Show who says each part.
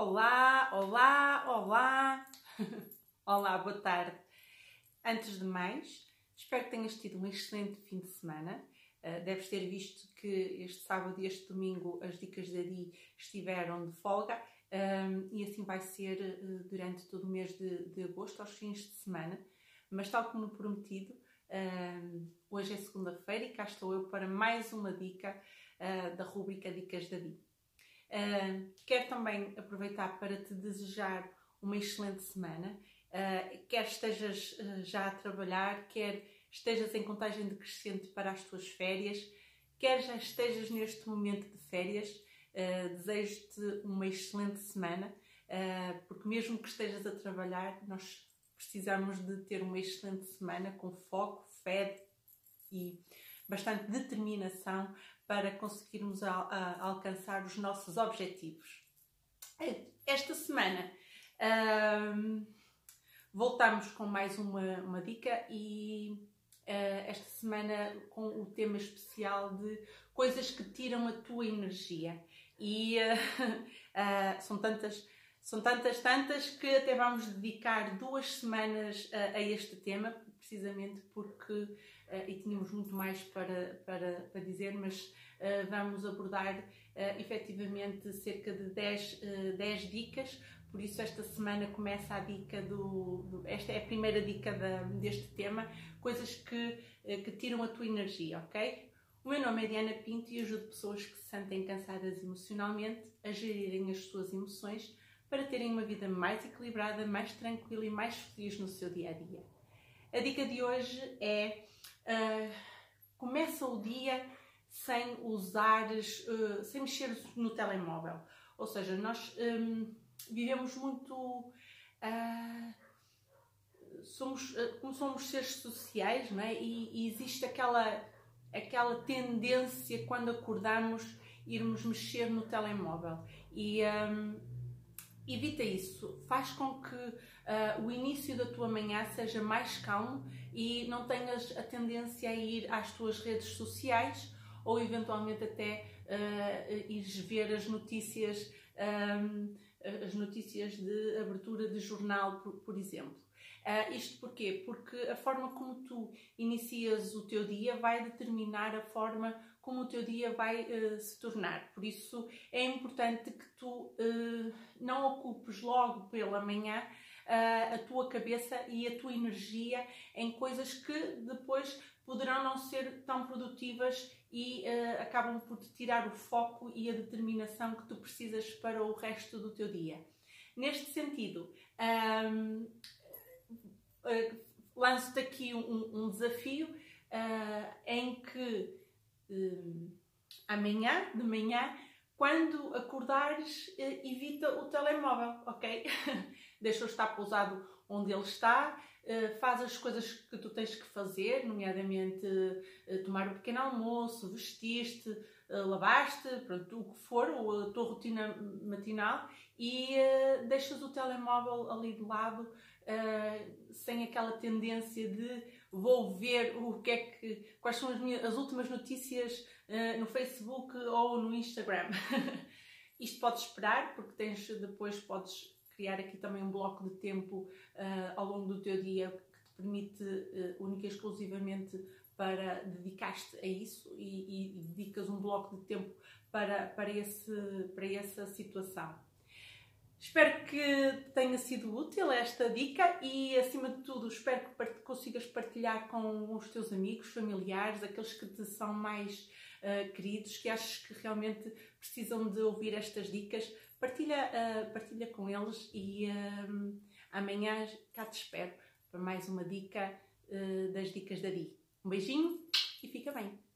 Speaker 1: Olá, olá, olá. olá, boa tarde. Antes de mais, espero que tenhas tido um excelente fim de semana. Uh, deves ter visto que este sábado e este domingo as dicas da Di estiveram de folga um, e assim vai ser uh, durante todo o mês de, de, agosto, aos fins de semana. Mas, tal como prometido, um, hoje é segunda-feira e cá estou eu para mais uma dica uh, da rubrica Dicas da Di. Uh, quero também aproveitar para te desejar uma excelente semana. Uh, quer estejas uh, já a trabalhar, quer estejas em contagem decrescente para as tuas férias, quer já estejas neste momento de férias, desejo-te uma excelente semana, porque mesmo que estejas a trabalhar, nós precisamos de ter uma excelente semana com foco, fé e bastante determinação para conseguirmos alcançar os nossos objetivos. Esta semana um, voltamos com mais uma, uma dica e uh, esta semana com o tema especial de coisas que tiram a tua energia. E uh, uh, são tantas são tantas, tantas que até vamos dedicar duas semanas a, a este tema, precisamente porque, uh, e tínhamos muito mais para, para, para dizer, mas uh, vamos abordar uh, efetivamente cerca de 10, uh, 10 dicas. Por isso, esta semana começa a dica do. do esta é a primeira dica da, deste tema: coisas que, que tiram a tua energia, ok? O meu nome é Diana Pinto e ajudo pessoas que se sentem cansadas emocionalmente a gerirem as suas emoções para terem uma vida mais equilibrada, mais tranquila e mais feliz no seu dia a dia. A dica de hoje é uh, começa o dia sem usares, uh, sem mexer no telemóvel. Ou seja, nós um, vivemos muito. Uh, somos, como somos seres sociais, não é? E, e, existe aquela, aquela tendência quando acordamos irmos mexer no telemóvel. E um, evita isso, faz com que uh, o início da tua manhã seja mais calmo e não tenhas a tendência a ir às tuas redes sociais ou eventualmente até uh, ires ver as notícias, um, as notícias de abertura de jornal, por, por exemplo. Uh, isto porquê? Porque a forma como tu inicias o teu dia vai determinar a forma como o teu dia vai uh, se tornar. Por isso é importante que tu uh, não ocupes logo pela manhã uh, a tua cabeça e a tua energia em coisas que depois poderão não ser tão produtivas e acabam por te tirar o foco e a determinação que tu precisas para o resto do teu dia. Neste sentido, um, lanço-te aqui um, um desafio em que uh, amanhã, de manhã, quando acordares, uh, evita o telemóvel, ok? Deixa-o estar pousado onde ele está, uh, faz as coisas que tu tens que fazer, nomeadamente uh, tomar o um pequeno almoço, vestir-te, lavaste, pronto, o que for, a tua rotina matinal e deixas o telemóvel ali de lado sem aquela tendência de vou ver o que é que, quais são as, minhas, as últimas notícias uh, no Facebook ou no Instagram. Isto podes esperar, porque tens depois podes criar aqui também um bloco de tempo uh, ao longo do teu dia que te permite uh, única e exclusivamente para dedicar-te a isso e, e, dedicas um bloco de tempo para, para, esse, para essa situação. Espero que tenha sido útil esta dica e, acima de tudo, espero que consigas partilhar com os teus amigos, familiares, aqueles que te são mais uh, queridos, que achas que realmente precisam de ouvir estas dicas. Partilha, uh, partilha com eles e uh, amanhã cá te espero para mais uma dica das dicas da Di. Um beijinho e fica bem!